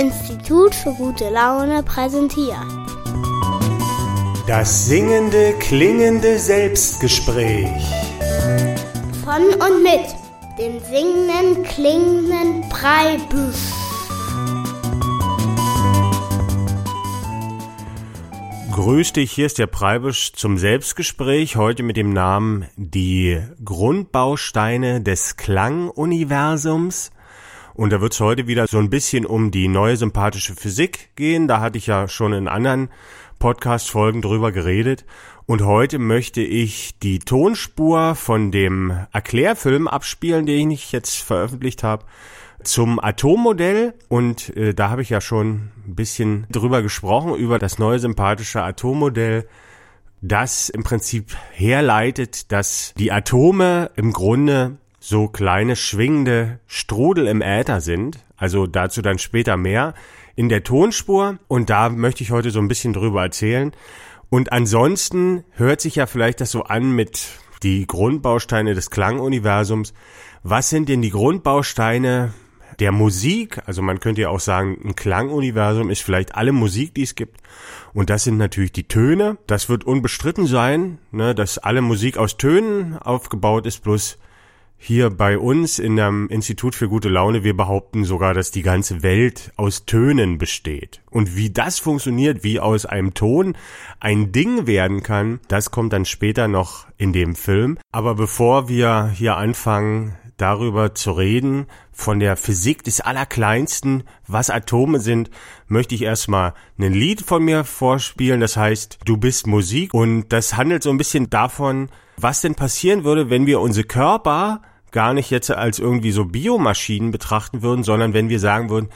Institut für gute Laune präsentiert. Das singende, klingende Selbstgespräch. Von und mit dem singenden, klingenden Breibüsch. Grüß dich, hier ist der Preibisch zum Selbstgespräch, heute mit dem Namen Die Grundbausteine des Klanguniversums. Und da wird es heute wieder so ein bisschen um die neue sympathische Physik gehen. Da hatte ich ja schon in anderen Podcast-Folgen drüber geredet. Und heute möchte ich die Tonspur von dem Erklärfilm abspielen, den ich jetzt veröffentlicht habe zum Atommodell und äh, da habe ich ja schon ein bisschen drüber gesprochen, über das neue sympathische Atommodell, das im Prinzip herleitet, dass die Atome im Grunde so kleine schwingende Strudel im Äther sind, also dazu dann später mehr in der Tonspur und da möchte ich heute so ein bisschen drüber erzählen. Und ansonsten hört sich ja vielleicht das so an mit die Grundbausteine des Klanguniversums. Was sind denn die Grundbausteine der Musik, also man könnte ja auch sagen, ein Klanguniversum ist vielleicht alle Musik, die es gibt. Und das sind natürlich die Töne. Das wird unbestritten sein, ne, dass alle Musik aus Tönen aufgebaut ist, bloß hier bei uns in dem Institut für gute Laune, wir behaupten sogar, dass die ganze Welt aus Tönen besteht. Und wie das funktioniert, wie aus einem Ton ein Ding werden kann, das kommt dann später noch in dem Film. Aber bevor wir hier anfangen, darüber zu reden, von der Physik des Allerkleinsten, was Atome sind, möchte ich erstmal ein Lied von mir vorspielen, das heißt Du bist Musik und das handelt so ein bisschen davon, was denn passieren würde, wenn wir unsere Körper gar nicht jetzt als irgendwie so Biomaschinen betrachten würden, sondern wenn wir sagen würden,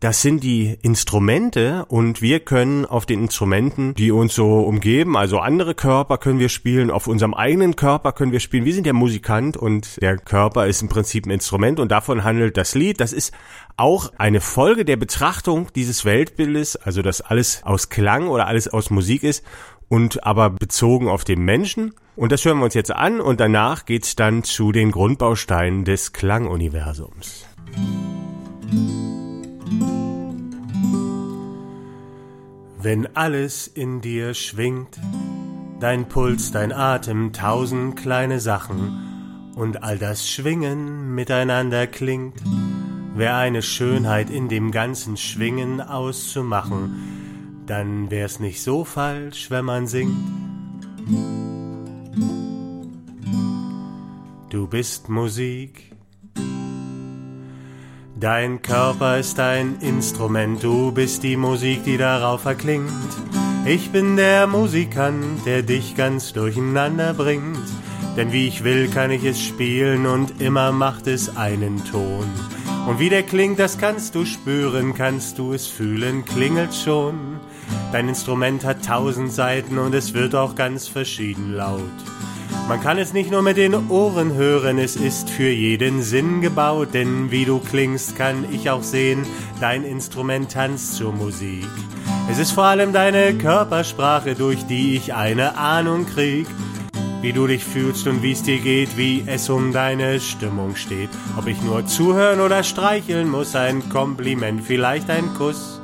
das sind die Instrumente und wir können auf den Instrumenten, die uns so umgeben, also andere Körper können wir spielen, auf unserem eigenen Körper können wir spielen. Wir sind der Musikant und der Körper ist im Prinzip ein Instrument und davon handelt das Lied. Das ist auch eine Folge der Betrachtung dieses Weltbildes, also dass alles aus Klang oder alles aus Musik ist und aber bezogen auf den Menschen. Und das hören wir uns jetzt an und danach geht's dann zu den Grundbausteinen des Klanguniversums. Wenn alles in dir schwingt, dein Puls, dein Atem, tausend kleine Sachen und all das Schwingen miteinander klingt, wär eine Schönheit in dem ganzen Schwingen auszumachen, dann wär's nicht so falsch, wenn man singt. Du bist Musik, Dein Körper ist ein Instrument, du bist die Musik, die darauf erklingt. Ich bin der Musikant, der dich ganz durcheinander bringt. Denn wie ich will, kann ich es spielen und immer macht es einen Ton. Und wie der klingt, das kannst du spüren, kannst du es fühlen, klingelt schon. Dein Instrument hat tausend Seiten und es wird auch ganz verschieden laut. Man kann es nicht nur mit den Ohren hören, es ist für jeden Sinn gebaut, denn wie du klingst, kann ich auch sehen, dein Instrument tanzt zur Musik. Es ist vor allem deine Körpersprache, durch die ich eine Ahnung krieg, wie du dich fühlst und wie es dir geht, wie es um deine Stimmung steht. Ob ich nur zuhören oder streicheln muss, ein Kompliment, vielleicht ein Kuss.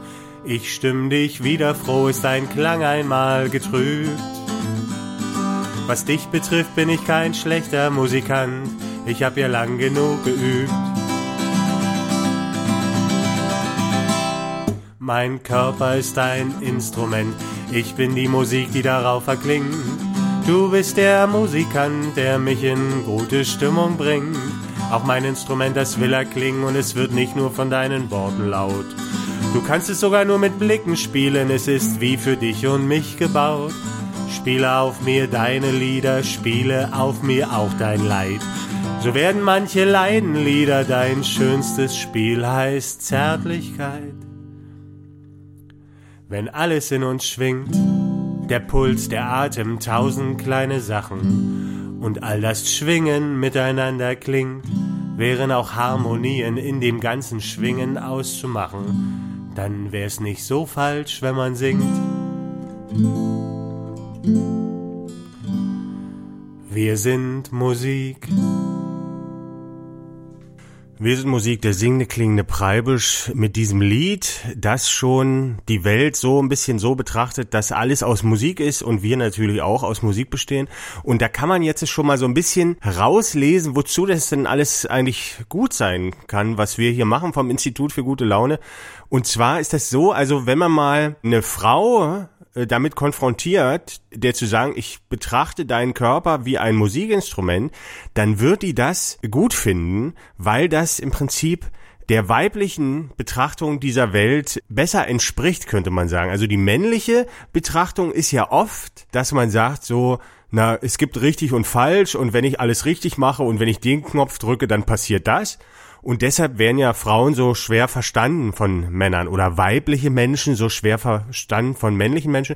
Ich stimm dich wieder froh, ist dein Klang einmal getrübt. Was dich betrifft, bin ich kein schlechter Musikant. Ich hab ja lang genug geübt. Mein Körper ist ein Instrument. Ich bin die Musik, die darauf erklingt. Du bist der Musikant, der mich in gute Stimmung bringt. Auch mein Instrument, das will erklingen und es wird nicht nur von deinen Worten laut. Du kannst es sogar nur mit Blicken spielen, es ist wie für dich und mich gebaut. Spiele auf mir deine Lieder, spiele auf mir auch dein Leid. So werden manche Leidenlieder, dein schönstes Spiel heißt Zärtlichkeit. Wenn alles in uns schwingt, der Puls, der Atem, tausend kleine Sachen und all das Schwingen miteinander klingt, wären auch Harmonien in dem ganzen Schwingen auszumachen, dann wär's nicht so falsch, wenn man singt. Wir sind Musik. Wir sind Musik der singende klingende Preibisch mit diesem Lied, das schon die Welt so ein bisschen so betrachtet, dass alles aus Musik ist und wir natürlich auch aus Musik bestehen. Und da kann man jetzt schon mal so ein bisschen rauslesen, wozu das denn alles eigentlich gut sein kann, was wir hier machen vom Institut für gute Laune. Und zwar ist das so, also wenn man mal eine Frau damit konfrontiert, der zu sagen, ich betrachte deinen Körper wie ein Musikinstrument, dann wird die das gut finden, weil das im Prinzip der weiblichen Betrachtung dieser Welt besser entspricht, könnte man sagen. Also die männliche Betrachtung ist ja oft, dass man sagt so, na, es gibt richtig und falsch und wenn ich alles richtig mache und wenn ich den Knopf drücke, dann passiert das. Und deshalb werden ja Frauen so schwer verstanden von Männern oder weibliche Menschen so schwer verstanden von männlichen Menschen.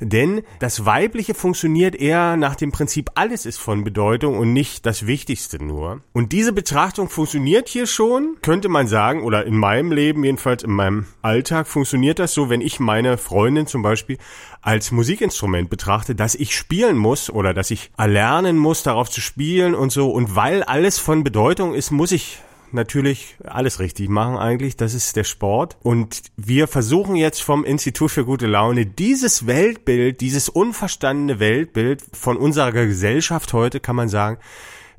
Denn das Weibliche funktioniert eher nach dem Prinzip, alles ist von Bedeutung und nicht das Wichtigste nur. Und diese Betrachtung funktioniert hier schon, könnte man sagen, oder in meinem Leben, jedenfalls in meinem Alltag, funktioniert das so, wenn ich meine Freundin zum Beispiel als Musikinstrument betrachte, dass ich spielen muss oder dass ich erlernen muss, darauf zu spielen und so. Und weil alles von Bedeutung ist, muss ich natürlich alles richtig machen eigentlich. Das ist der Sport. Und wir versuchen jetzt vom Institut für gute Laune dieses Weltbild, dieses unverstandene Weltbild von unserer Gesellschaft heute, kann man sagen,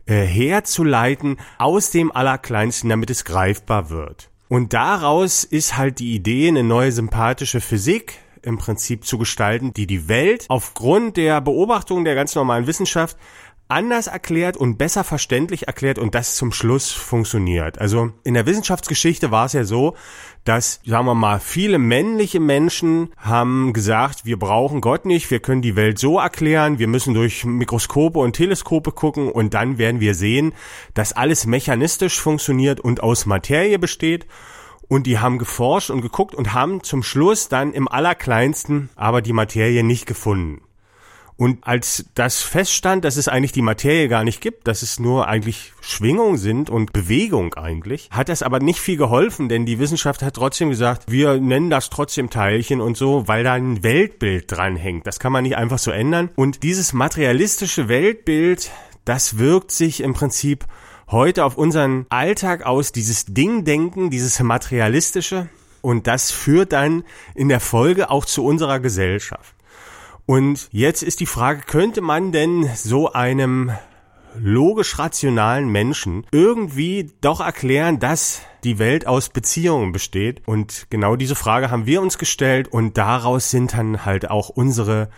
äh, herzuleiten aus dem Allerkleinsten, damit es greifbar wird. Und daraus ist halt die Idee, eine neue sympathische Physik im Prinzip zu gestalten, die die Welt aufgrund der Beobachtung der ganz normalen Wissenschaft anders erklärt und besser verständlich erklärt und das zum Schluss funktioniert. Also in der Wissenschaftsgeschichte war es ja so, dass, sagen wir mal, viele männliche Menschen haben gesagt, wir brauchen Gott nicht, wir können die Welt so erklären, wir müssen durch Mikroskope und Teleskope gucken und dann werden wir sehen, dass alles mechanistisch funktioniert und aus Materie besteht. Und die haben geforscht und geguckt und haben zum Schluss dann im Allerkleinsten aber die Materie nicht gefunden. Und als das feststand, dass es eigentlich die Materie gar nicht gibt, dass es nur eigentlich Schwingungen sind und Bewegung eigentlich, hat das aber nicht viel geholfen, denn die Wissenschaft hat trotzdem gesagt, wir nennen das trotzdem Teilchen und so, weil da ein Weltbild dranhängt. Das kann man nicht einfach so ändern. Und dieses materialistische Weltbild, das wirkt sich im Prinzip heute auf unseren Alltag aus, dieses Dingdenken, dieses materialistische. Und das führt dann in der Folge auch zu unserer Gesellschaft. Und jetzt ist die Frage, könnte man denn so einem logisch rationalen Menschen irgendwie doch erklären, dass die Welt aus Beziehungen besteht? Und genau diese Frage haben wir uns gestellt und daraus sind dann halt auch unsere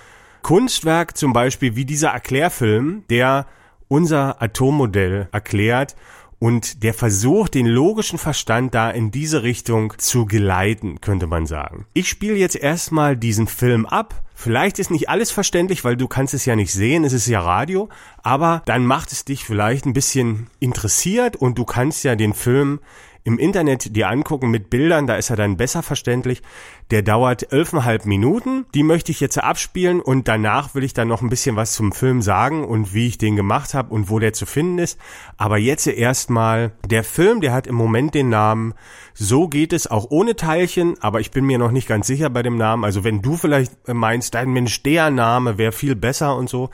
Kunstwerk, zum Beispiel wie dieser Erklärfilm, der unser Atommodell erklärt und der versucht, den logischen Verstand da in diese Richtung zu geleiten, könnte man sagen. Ich spiele jetzt erstmal diesen Film ab. Vielleicht ist nicht alles verständlich, weil du kannst es ja nicht sehen, es ist ja Radio, aber dann macht es dich vielleicht ein bisschen interessiert und du kannst ja den Film im Internet dir angucken mit Bildern, da ist er dann besser verständlich. Der dauert elfeinhalb Minuten. Die möchte ich jetzt abspielen und danach will ich dann noch ein bisschen was zum Film sagen und wie ich den gemacht habe und wo der zu finden ist. Aber jetzt erstmal der Film, der hat im Moment den Namen So geht es auch ohne Teilchen, aber ich bin mir noch nicht ganz sicher bei dem Namen. Also wenn du vielleicht meinst, dein Mensch, der Name wäre viel besser und so,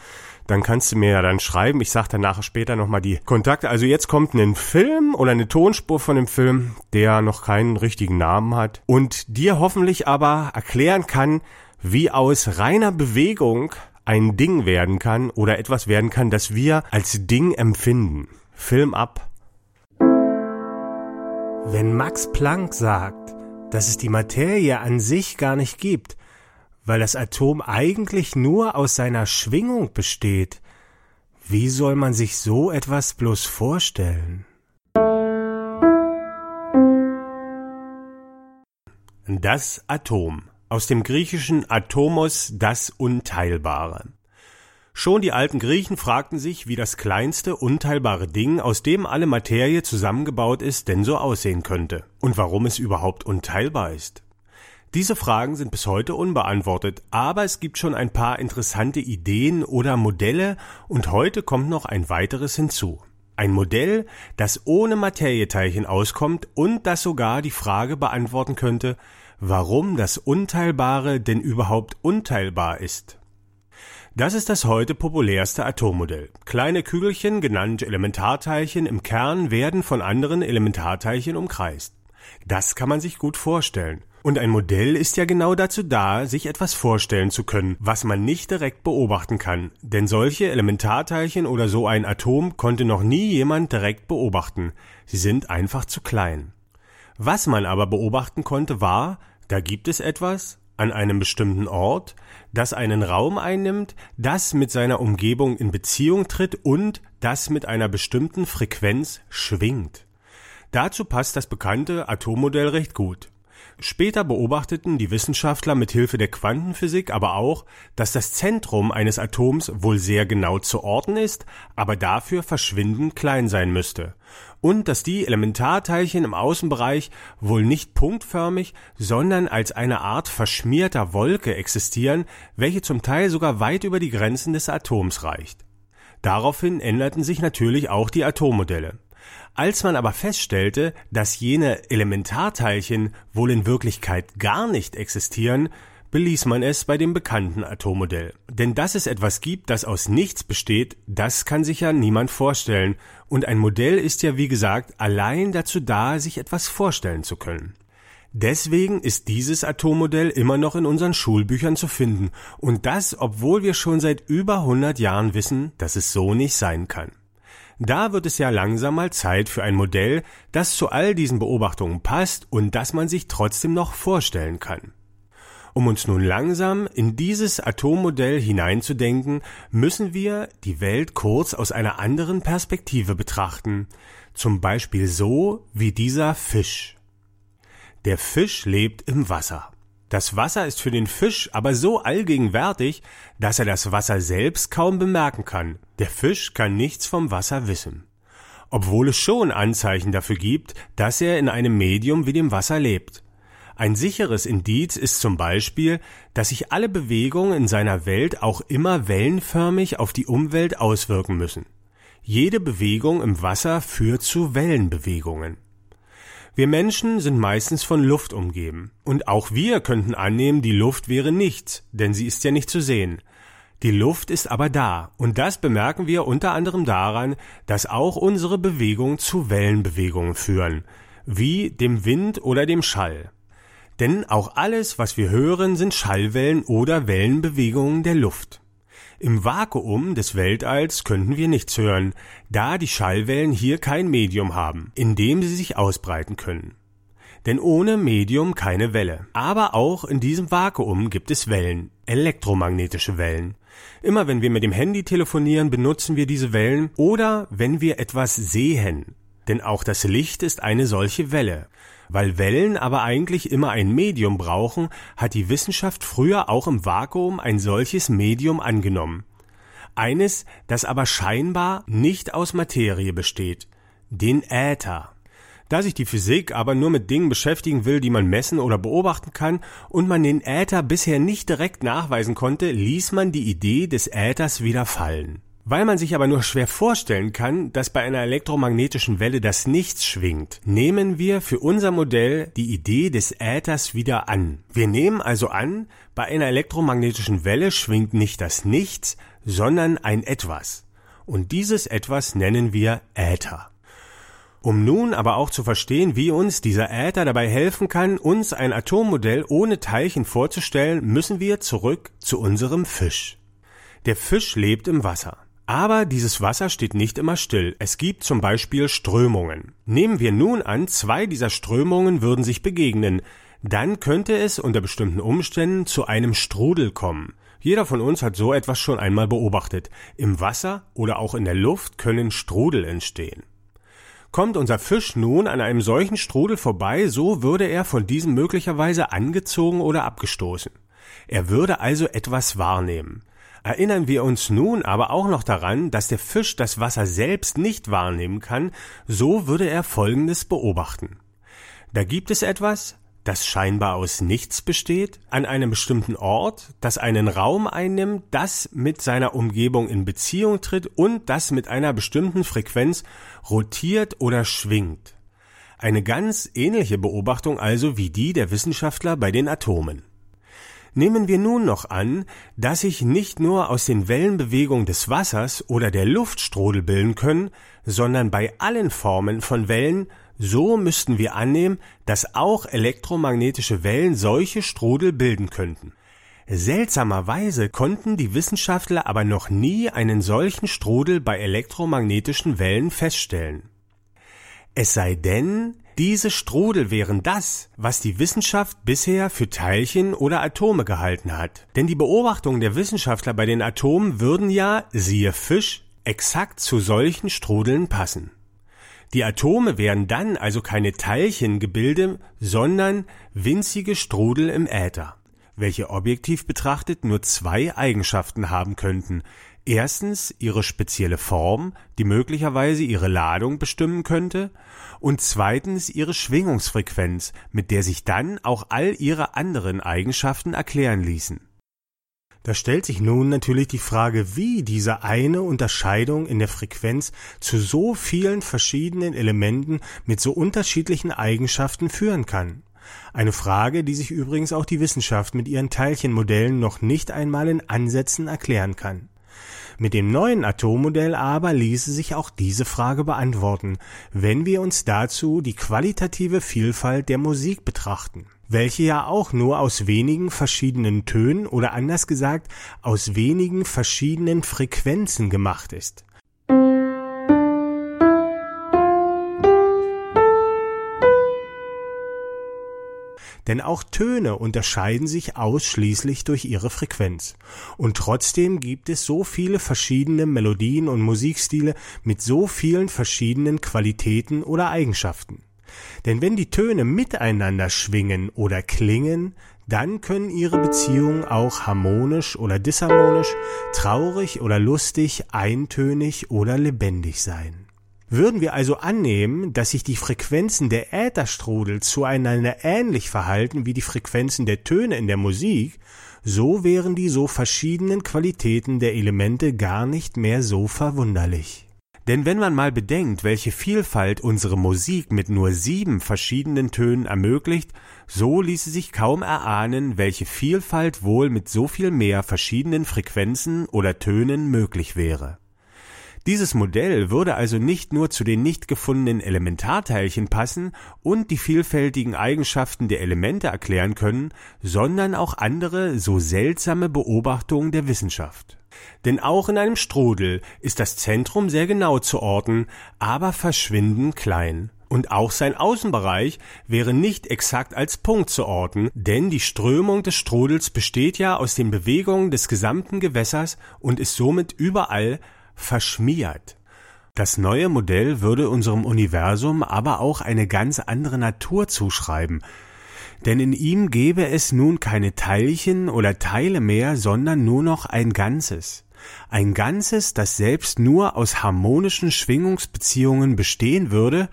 dann kannst du mir ja dann schreiben. Ich sage dann nachher später nochmal die Kontakte. Also jetzt kommt ein Film oder eine Tonspur von dem Film, der noch keinen richtigen Namen hat und dir hoffentlich aber erklären kann, wie aus reiner Bewegung ein Ding werden kann oder etwas werden kann, das wir als Ding empfinden. Film ab. Wenn Max Planck sagt, dass es die Materie an sich gar nicht gibt, weil das Atom eigentlich nur aus seiner Schwingung besteht. Wie soll man sich so etwas bloß vorstellen? Das Atom. Aus dem griechischen Atomos das Unteilbare. Schon die alten Griechen fragten sich, wie das kleinste unteilbare Ding, aus dem alle Materie zusammengebaut ist, denn so aussehen könnte und warum es überhaupt unteilbar ist. Diese Fragen sind bis heute unbeantwortet, aber es gibt schon ein paar interessante Ideen oder Modelle und heute kommt noch ein weiteres hinzu. Ein Modell, das ohne Materieteilchen auskommt und das sogar die Frage beantworten könnte, warum das Unteilbare denn überhaupt unteilbar ist. Das ist das heute populärste Atommodell. Kleine Kügelchen, genannt Elementarteilchen im Kern, werden von anderen Elementarteilchen umkreist. Das kann man sich gut vorstellen. Und ein Modell ist ja genau dazu da, sich etwas vorstellen zu können, was man nicht direkt beobachten kann. Denn solche Elementarteilchen oder so ein Atom konnte noch nie jemand direkt beobachten. Sie sind einfach zu klein. Was man aber beobachten konnte war, da gibt es etwas an einem bestimmten Ort, das einen Raum einnimmt, das mit seiner Umgebung in Beziehung tritt und das mit einer bestimmten Frequenz schwingt. Dazu passt das bekannte Atommodell recht gut. Später beobachteten die Wissenschaftler mit Hilfe der Quantenphysik aber auch, dass das Zentrum eines Atoms wohl sehr genau zu orten ist, aber dafür verschwindend klein sein müsste. Und dass die Elementarteilchen im Außenbereich wohl nicht punktförmig, sondern als eine Art verschmierter Wolke existieren, welche zum Teil sogar weit über die Grenzen des Atoms reicht. Daraufhin änderten sich natürlich auch die Atommodelle. Als man aber feststellte, dass jene Elementarteilchen wohl in Wirklichkeit gar nicht existieren, beließ man es bei dem bekannten Atommodell. Denn dass es etwas gibt, das aus nichts besteht, das kann sich ja niemand vorstellen, und ein Modell ist ja wie gesagt allein dazu da, sich etwas vorstellen zu können. Deswegen ist dieses Atommodell immer noch in unseren Schulbüchern zu finden, und das, obwohl wir schon seit über 100 Jahren wissen, dass es so nicht sein kann. Da wird es ja langsam mal Zeit für ein Modell, das zu all diesen Beobachtungen passt und das man sich trotzdem noch vorstellen kann. Um uns nun langsam in dieses Atommodell hineinzudenken, müssen wir die Welt kurz aus einer anderen Perspektive betrachten, zum Beispiel so wie dieser Fisch. Der Fisch lebt im Wasser. Das Wasser ist für den Fisch aber so allgegenwärtig, dass er das Wasser selbst kaum bemerken kann. Der Fisch kann nichts vom Wasser wissen. Obwohl es schon Anzeichen dafür gibt, dass er in einem Medium wie dem Wasser lebt. Ein sicheres Indiz ist zum Beispiel, dass sich alle Bewegungen in seiner Welt auch immer wellenförmig auf die Umwelt auswirken müssen. Jede Bewegung im Wasser führt zu Wellenbewegungen. Wir Menschen sind meistens von Luft umgeben. Und auch wir könnten annehmen, die Luft wäre nichts, denn sie ist ja nicht zu sehen. Die Luft ist aber da, und das bemerken wir unter anderem daran, dass auch unsere Bewegungen zu Wellenbewegungen führen, wie dem Wind oder dem Schall. Denn auch alles, was wir hören, sind Schallwellen oder Wellenbewegungen der Luft. Im Vakuum des Weltalls könnten wir nichts hören, da die Schallwellen hier kein Medium haben, in dem sie sich ausbreiten können. Denn ohne Medium keine Welle. Aber auch in diesem Vakuum gibt es Wellen, elektromagnetische Wellen. Immer wenn wir mit dem Handy telefonieren, benutzen wir diese Wellen oder wenn wir etwas sehen. Denn auch das Licht ist eine solche Welle. Weil Wellen aber eigentlich immer ein Medium brauchen, hat die Wissenschaft früher auch im Vakuum ein solches Medium angenommen. Eines, das aber scheinbar nicht aus Materie besteht, den Äther. Da sich die Physik aber nur mit Dingen beschäftigen will, die man messen oder beobachten kann, und man den Äther bisher nicht direkt nachweisen konnte, ließ man die Idee des Äthers wieder fallen. Weil man sich aber nur schwer vorstellen kann, dass bei einer elektromagnetischen Welle das Nichts schwingt, nehmen wir für unser Modell die Idee des Äthers wieder an. Wir nehmen also an, bei einer elektromagnetischen Welle schwingt nicht das Nichts, sondern ein Etwas. Und dieses Etwas nennen wir Äther. Um nun aber auch zu verstehen, wie uns dieser Äther dabei helfen kann, uns ein Atommodell ohne Teilchen vorzustellen, müssen wir zurück zu unserem Fisch. Der Fisch lebt im Wasser. Aber dieses Wasser steht nicht immer still. Es gibt zum Beispiel Strömungen. Nehmen wir nun an, zwei dieser Strömungen würden sich begegnen. Dann könnte es unter bestimmten Umständen zu einem Strudel kommen. Jeder von uns hat so etwas schon einmal beobachtet. Im Wasser oder auch in der Luft können Strudel entstehen. Kommt unser Fisch nun an einem solchen Strudel vorbei, so würde er von diesem möglicherweise angezogen oder abgestoßen. Er würde also etwas wahrnehmen. Erinnern wir uns nun aber auch noch daran, dass der Fisch das Wasser selbst nicht wahrnehmen kann, so würde er Folgendes beobachten. Da gibt es etwas, das scheinbar aus nichts besteht, an einem bestimmten Ort, das einen Raum einnimmt, das mit seiner Umgebung in Beziehung tritt und das mit einer bestimmten Frequenz rotiert oder schwingt. Eine ganz ähnliche Beobachtung also wie die der Wissenschaftler bei den Atomen. Nehmen wir nun noch an, dass sich nicht nur aus den Wellenbewegungen des Wassers oder der Luft Strudel bilden können, sondern bei allen Formen von Wellen, so müssten wir annehmen, dass auch elektromagnetische Wellen solche Strudel bilden könnten. Seltsamerweise konnten die Wissenschaftler aber noch nie einen solchen Strudel bei elektromagnetischen Wellen feststellen. Es sei denn, diese Strudel wären das, was die Wissenschaft bisher für Teilchen oder Atome gehalten hat. Denn die Beobachtungen der Wissenschaftler bei den Atomen würden ja, siehe Fisch, exakt zu solchen Strudeln passen. Die Atome wären dann also keine Teilchengebilde, sondern winzige Strudel im Äther welche objektiv betrachtet nur zwei Eigenschaften haben könnten. Erstens ihre spezielle Form, die möglicherweise ihre Ladung bestimmen könnte, und zweitens ihre Schwingungsfrequenz, mit der sich dann auch all ihre anderen Eigenschaften erklären ließen. Da stellt sich nun natürlich die Frage, wie diese eine Unterscheidung in der Frequenz zu so vielen verschiedenen Elementen mit so unterschiedlichen Eigenschaften führen kann. Eine Frage, die sich übrigens auch die Wissenschaft mit ihren Teilchenmodellen noch nicht einmal in Ansätzen erklären kann. Mit dem neuen Atommodell aber ließe sich auch diese Frage beantworten, wenn wir uns dazu die qualitative Vielfalt der Musik betrachten, welche ja auch nur aus wenigen verschiedenen Tönen oder anders gesagt aus wenigen verschiedenen Frequenzen gemacht ist. Denn auch Töne unterscheiden sich ausschließlich durch ihre Frequenz. Und trotzdem gibt es so viele verschiedene Melodien und Musikstile mit so vielen verschiedenen Qualitäten oder Eigenschaften. Denn wenn die Töne miteinander schwingen oder klingen, dann können ihre Beziehungen auch harmonisch oder disharmonisch, traurig oder lustig, eintönig oder lebendig sein. Würden wir also annehmen, dass sich die Frequenzen der Ätherstrudel zueinander ähnlich verhalten wie die Frequenzen der Töne in der Musik, so wären die so verschiedenen Qualitäten der Elemente gar nicht mehr so verwunderlich. Denn wenn man mal bedenkt, welche Vielfalt unsere Musik mit nur sieben verschiedenen Tönen ermöglicht, so ließe sich kaum erahnen, welche Vielfalt wohl mit so viel mehr verschiedenen Frequenzen oder Tönen möglich wäre. Dieses Modell würde also nicht nur zu den nicht gefundenen Elementarteilchen passen und die vielfältigen Eigenschaften der Elemente erklären können, sondern auch andere so seltsame Beobachtungen der Wissenschaft. Denn auch in einem Strudel ist das Zentrum sehr genau zu orten, aber verschwindend klein. Und auch sein Außenbereich wäre nicht exakt als Punkt zu orten, denn die Strömung des Strudels besteht ja aus den Bewegungen des gesamten Gewässers und ist somit überall verschmiert. Das neue Modell würde unserem Universum aber auch eine ganz andere Natur zuschreiben, denn in ihm gäbe es nun keine Teilchen oder Teile mehr, sondern nur noch ein Ganzes. Ein Ganzes, das selbst nur aus harmonischen Schwingungsbeziehungen bestehen würde,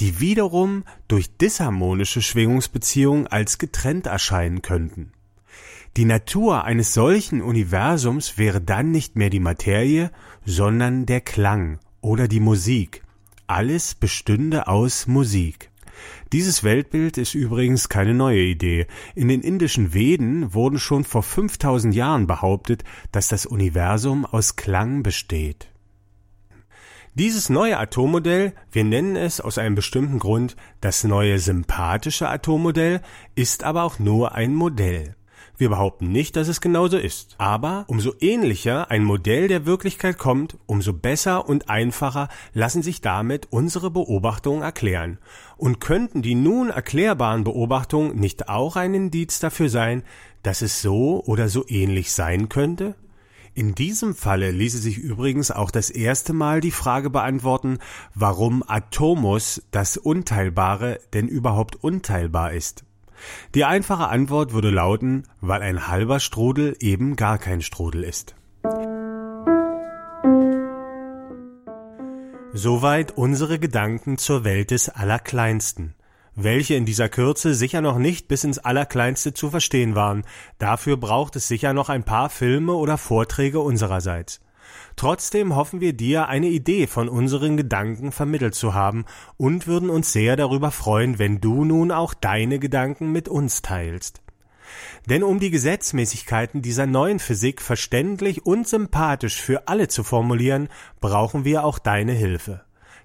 die wiederum durch disharmonische Schwingungsbeziehungen als getrennt erscheinen könnten. Die Natur eines solchen Universums wäre dann nicht mehr die Materie, sondern der Klang oder die Musik. Alles bestünde aus Musik. Dieses Weltbild ist übrigens keine neue Idee. In den indischen Veden wurden schon vor 5000 Jahren behauptet, dass das Universum aus Klang besteht. Dieses neue Atommodell, wir nennen es aus einem bestimmten Grund das neue sympathische Atommodell, ist aber auch nur ein Modell. Wir behaupten nicht, dass es genauso ist. Aber umso ähnlicher ein Modell der Wirklichkeit kommt, umso besser und einfacher lassen sich damit unsere Beobachtungen erklären. Und könnten die nun erklärbaren Beobachtungen nicht auch ein Indiz dafür sein, dass es so oder so ähnlich sein könnte? In diesem Falle ließe sich übrigens auch das erste Mal die Frage beantworten, warum Atomus, das Unteilbare, denn überhaupt unteilbar ist. Die einfache Antwort würde lauten, weil ein halber Strudel eben gar kein Strudel ist. Soweit unsere Gedanken zur Welt des Allerkleinsten, welche in dieser Kürze sicher noch nicht bis ins Allerkleinste zu verstehen waren. Dafür braucht es sicher noch ein paar Filme oder Vorträge unsererseits. Trotzdem hoffen wir dir eine Idee von unseren Gedanken vermittelt zu haben und würden uns sehr darüber freuen, wenn du nun auch deine Gedanken mit uns teilst. Denn um die Gesetzmäßigkeiten dieser neuen Physik verständlich und sympathisch für alle zu formulieren, brauchen wir auch deine Hilfe.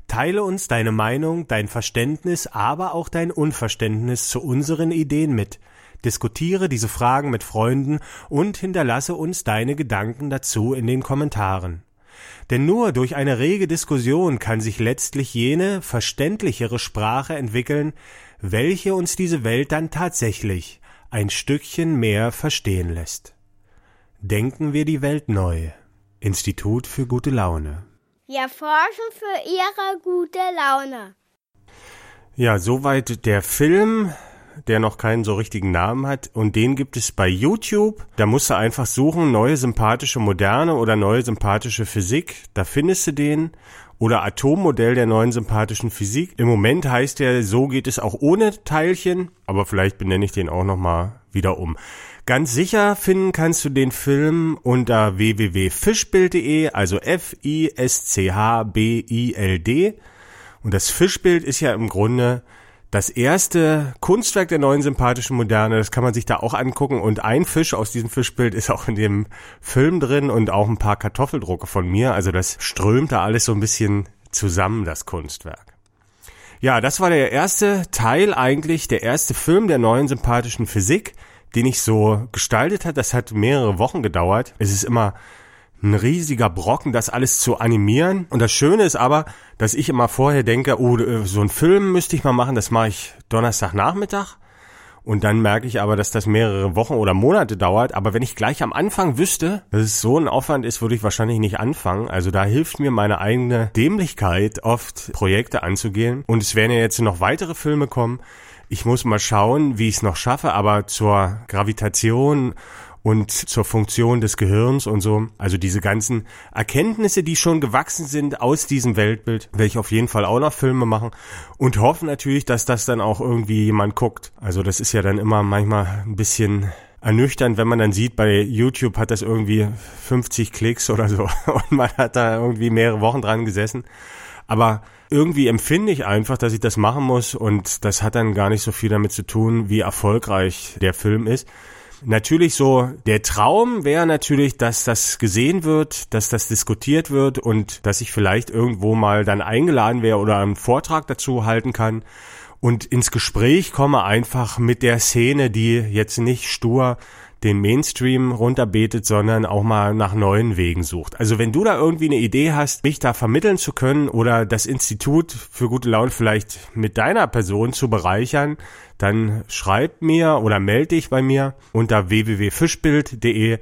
Teile uns deine Meinung, dein Verständnis, aber auch dein Unverständnis zu unseren Ideen mit. Diskutiere diese Fragen mit Freunden und hinterlasse uns deine Gedanken dazu in den Kommentaren. Denn nur durch eine rege Diskussion kann sich letztlich jene verständlichere Sprache entwickeln, welche uns diese Welt dann tatsächlich ein Stückchen mehr verstehen lässt. Denken wir die Welt neu. Institut für gute Laune. Wir forschen für Ihre gute Laune. Ja, soweit der Film, der noch keinen so richtigen Namen hat. Und den gibt es bei YouTube. Da musst du einfach suchen, neue sympathische Moderne oder neue sympathische Physik. Da findest du den. Oder Atommodell der neuen sympathischen Physik. Im Moment heißt der, so geht es auch ohne Teilchen. Aber vielleicht benenne ich den auch nochmal wieder um. Ganz sicher finden kannst du den Film unter www.fischbild.de, also F-I-S-C-H-B-I-L-D. Und das Fischbild ist ja im Grunde das erste Kunstwerk der neuen sympathischen Moderne. Das kann man sich da auch angucken. Und ein Fisch aus diesem Fischbild ist auch in dem Film drin und auch ein paar Kartoffeldrucke von mir. Also das strömt da alles so ein bisschen zusammen, das Kunstwerk. Ja, das war der erste Teil eigentlich, der erste Film der neuen sympathischen Physik den ich so gestaltet hat, das hat mehrere Wochen gedauert. Es ist immer ein riesiger Brocken, das alles zu animieren. Und das Schöne ist aber, dass ich immer vorher denke, oh, so ein Film müsste ich mal machen, das mache ich Donnerstagnachmittag. Und dann merke ich aber, dass das mehrere Wochen oder Monate dauert. Aber wenn ich gleich am Anfang wüsste, dass es so ein Aufwand ist, würde ich wahrscheinlich nicht anfangen. Also da hilft mir meine eigene Dämlichkeit, oft Projekte anzugehen. Und es werden ja jetzt noch weitere Filme kommen. Ich muss mal schauen, wie ich es noch schaffe, aber zur Gravitation und zur Funktion des Gehirns und so. Also diese ganzen Erkenntnisse, die schon gewachsen sind aus diesem Weltbild, werde ich auf jeden Fall auch noch Filme machen und hoffe natürlich, dass das dann auch irgendwie jemand guckt. Also das ist ja dann immer manchmal ein bisschen ernüchternd, wenn man dann sieht, bei YouTube hat das irgendwie 50 Klicks oder so und man hat da irgendwie mehrere Wochen dran gesessen. Aber irgendwie empfinde ich einfach, dass ich das machen muss und das hat dann gar nicht so viel damit zu tun, wie erfolgreich der Film ist. Natürlich so, der Traum wäre natürlich, dass das gesehen wird, dass das diskutiert wird und dass ich vielleicht irgendwo mal dann eingeladen wäre oder einen Vortrag dazu halten kann und ins Gespräch komme einfach mit der Szene, die jetzt nicht stur den Mainstream runterbetet, sondern auch mal nach neuen Wegen sucht. Also wenn du da irgendwie eine Idee hast, mich da vermitteln zu können oder das Institut für gute Laune vielleicht mit deiner Person zu bereichern, dann schreib mir oder melde dich bei mir unter www.fischbild.de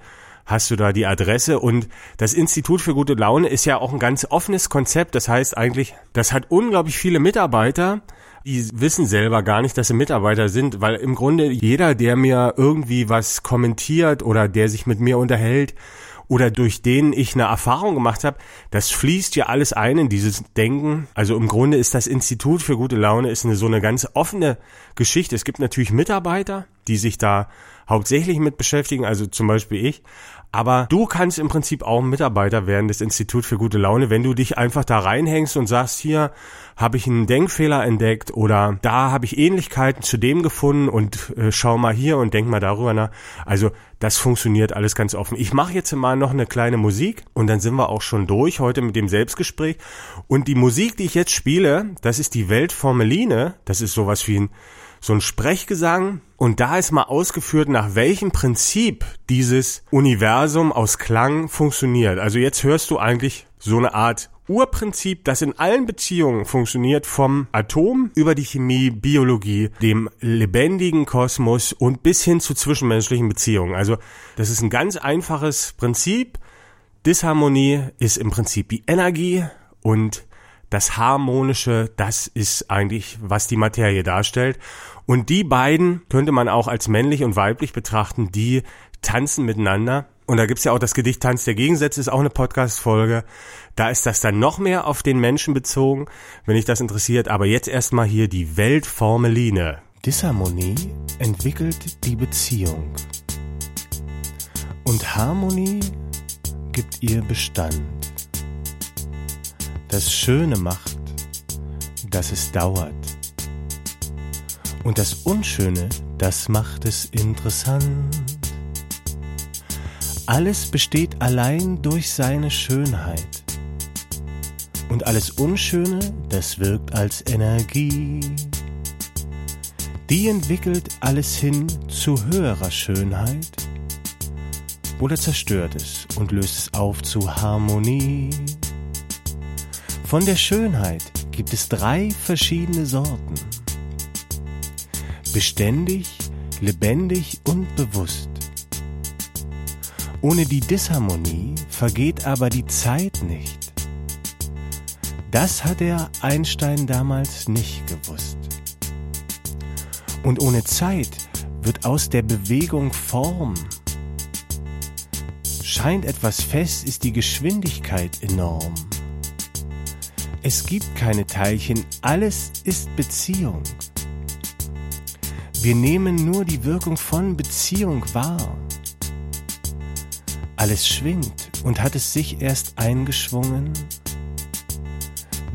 hast du da die Adresse und das Institut für gute Laune ist ja auch ein ganz offenes Konzept. Das heißt eigentlich, das hat unglaublich viele Mitarbeiter, die wissen selber gar nicht, dass sie Mitarbeiter sind, weil im Grunde jeder, der mir irgendwie was kommentiert oder der sich mit mir unterhält oder durch den ich eine Erfahrung gemacht habe, das fließt ja alles ein in dieses Denken. Also im Grunde ist das Institut für gute Laune ist eine so eine ganz offene Geschichte. Es gibt natürlich Mitarbeiter, die sich da hauptsächlich mit beschäftigen, also zum Beispiel ich. Aber du kannst im Prinzip auch Mitarbeiter werden des Institut für gute Laune, wenn du dich einfach da reinhängst und sagst, hier habe ich einen Denkfehler entdeckt oder da habe ich Ähnlichkeiten zu dem gefunden und äh, schau mal hier und denk mal darüber nach. Also das funktioniert alles ganz offen. Ich mache jetzt mal noch eine kleine Musik und dann sind wir auch schon durch heute mit dem Selbstgespräch. Und die Musik, die ich jetzt spiele, das ist die Weltformeline. Das ist sowas wie ein so ein Sprechgesang und da ist mal ausgeführt, nach welchem Prinzip dieses Universum aus Klang funktioniert. Also jetzt hörst du eigentlich so eine Art Urprinzip, das in allen Beziehungen funktioniert, vom Atom über die Chemie, Biologie, dem lebendigen Kosmos und bis hin zu zwischenmenschlichen Beziehungen. Also das ist ein ganz einfaches Prinzip. Disharmonie ist im Prinzip die Energie und das Harmonische, das ist eigentlich, was die Materie darstellt. Und die beiden könnte man auch als männlich und weiblich betrachten, die tanzen miteinander. Und da gibt's ja auch das Gedicht Tanz der Gegensätze, ist auch eine Podcast-Folge. Da ist das dann noch mehr auf den Menschen bezogen, wenn dich das interessiert. Aber jetzt erstmal hier die Weltformeline. Disharmonie entwickelt die Beziehung. Und Harmonie gibt ihr Bestand. Das Schöne macht, dass es dauert. Und das Unschöne das macht es interessant. Alles besteht allein durch seine Schönheit. Und alles Unschöne, das wirkt als Energie. Die entwickelt alles hin zu höherer Schönheit oder zerstört es und löst es auf zu Harmonie. Von der Schönheit gibt es drei verschiedene Sorten. Beständig, lebendig und bewusst. Ohne die Disharmonie vergeht aber die Zeit nicht. Das hat der Einstein damals nicht gewusst. Und ohne Zeit wird aus der Bewegung Form. Scheint etwas fest, ist die Geschwindigkeit enorm. Es gibt keine Teilchen, alles ist Beziehung. Wir nehmen nur die Wirkung von Beziehung wahr. Alles schwingt und hat es sich erst eingeschwungen,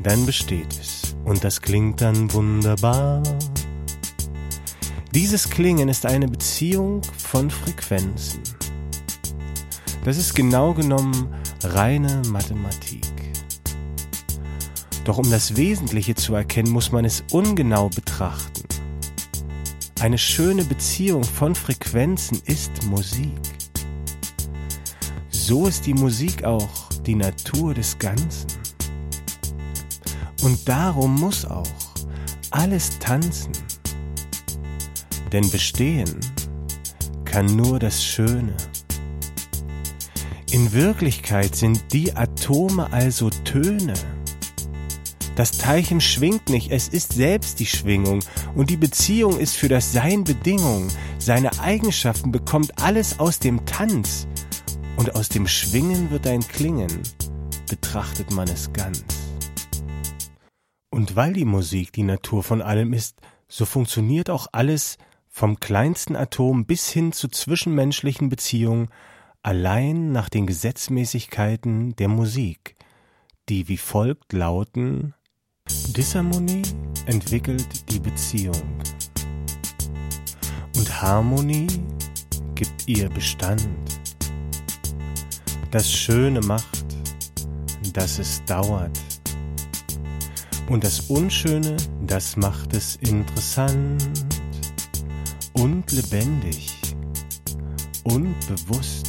dann besteht es und das klingt dann wunderbar. Dieses Klingen ist eine Beziehung von Frequenzen. Das ist genau genommen reine Mathematik. Doch um das Wesentliche zu erkennen, muss man es ungenau betrachten. Eine schöne Beziehung von Frequenzen ist Musik. So ist die Musik auch die Natur des Ganzen. Und darum muss auch alles tanzen denn bestehen kann nur das Schöne. In Wirklichkeit sind die Atome also Töne. Das Teilchen schwingt nicht, es ist selbst die Schwingung und die Beziehung ist für das Sein Bedingung. Seine Eigenschaften bekommt alles aus dem Tanz und aus dem Schwingen wird ein Klingen, betrachtet man es ganz. Und weil die Musik die Natur von allem ist, so funktioniert auch alles vom kleinsten Atom bis hin zu zwischenmenschlichen Beziehungen allein nach den Gesetzmäßigkeiten der Musik, die wie folgt lauten Disharmonie entwickelt die Beziehung und Harmonie gibt ihr Bestand. Das Schöne macht, dass es dauert. Und das Unschöne, das macht es interessant und lebendig und bewusst.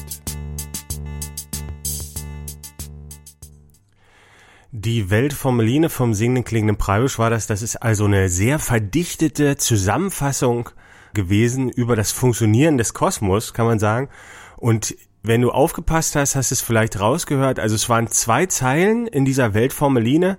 Die Welt vom Meline vom singenden klingenden Preibisch war das. Das ist also eine sehr verdichtete Zusammenfassung gewesen über das Funktionieren des Kosmos, kann man sagen. Und wenn du aufgepasst hast, hast es vielleicht rausgehört. Also es waren zwei Zeilen in dieser Welt vom Meline,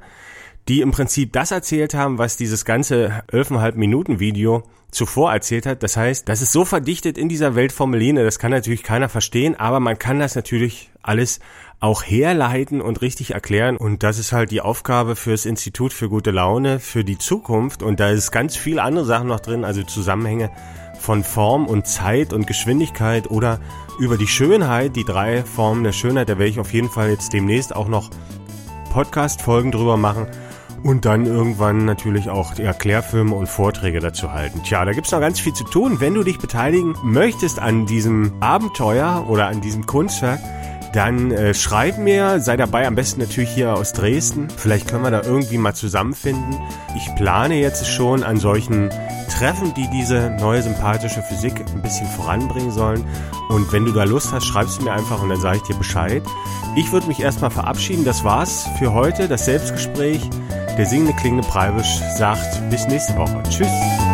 die im Prinzip das erzählt haben, was dieses ganze elfeinhalb Minuten Video zuvor erzählt hat. Das heißt, das ist so verdichtet in dieser Welt Formeline, das kann natürlich keiner verstehen, aber man kann das natürlich alles auch herleiten und richtig erklären. Und das ist halt die Aufgabe fürs Institut für gute Laune für die Zukunft. Und da ist ganz viel andere Sachen noch drin, also Zusammenhänge von Form und Zeit und Geschwindigkeit oder über die Schönheit, die drei Formen der Schönheit, da werde ich auf jeden Fall jetzt demnächst auch noch Podcast-Folgen drüber machen und dann irgendwann natürlich auch Erklärfilme und Vorträge dazu halten. Tja, da gibt's noch ganz viel zu tun. Wenn du dich beteiligen möchtest an diesem Abenteuer oder an diesem Kunstwerk, dann äh, schreib mir, sei dabei, am besten natürlich hier aus Dresden. Vielleicht können wir da irgendwie mal zusammenfinden. Ich plane jetzt schon an solchen Treffen, die diese neue sympathische Physik ein bisschen voranbringen sollen. Und wenn du da Lust hast, schreibst du mir einfach und dann sage ich dir Bescheid. Ich würde mich erstmal verabschieden. Das war's für heute, das Selbstgespräch. Der singende klingende Preibisch sagt bis nächste Woche. Tschüss.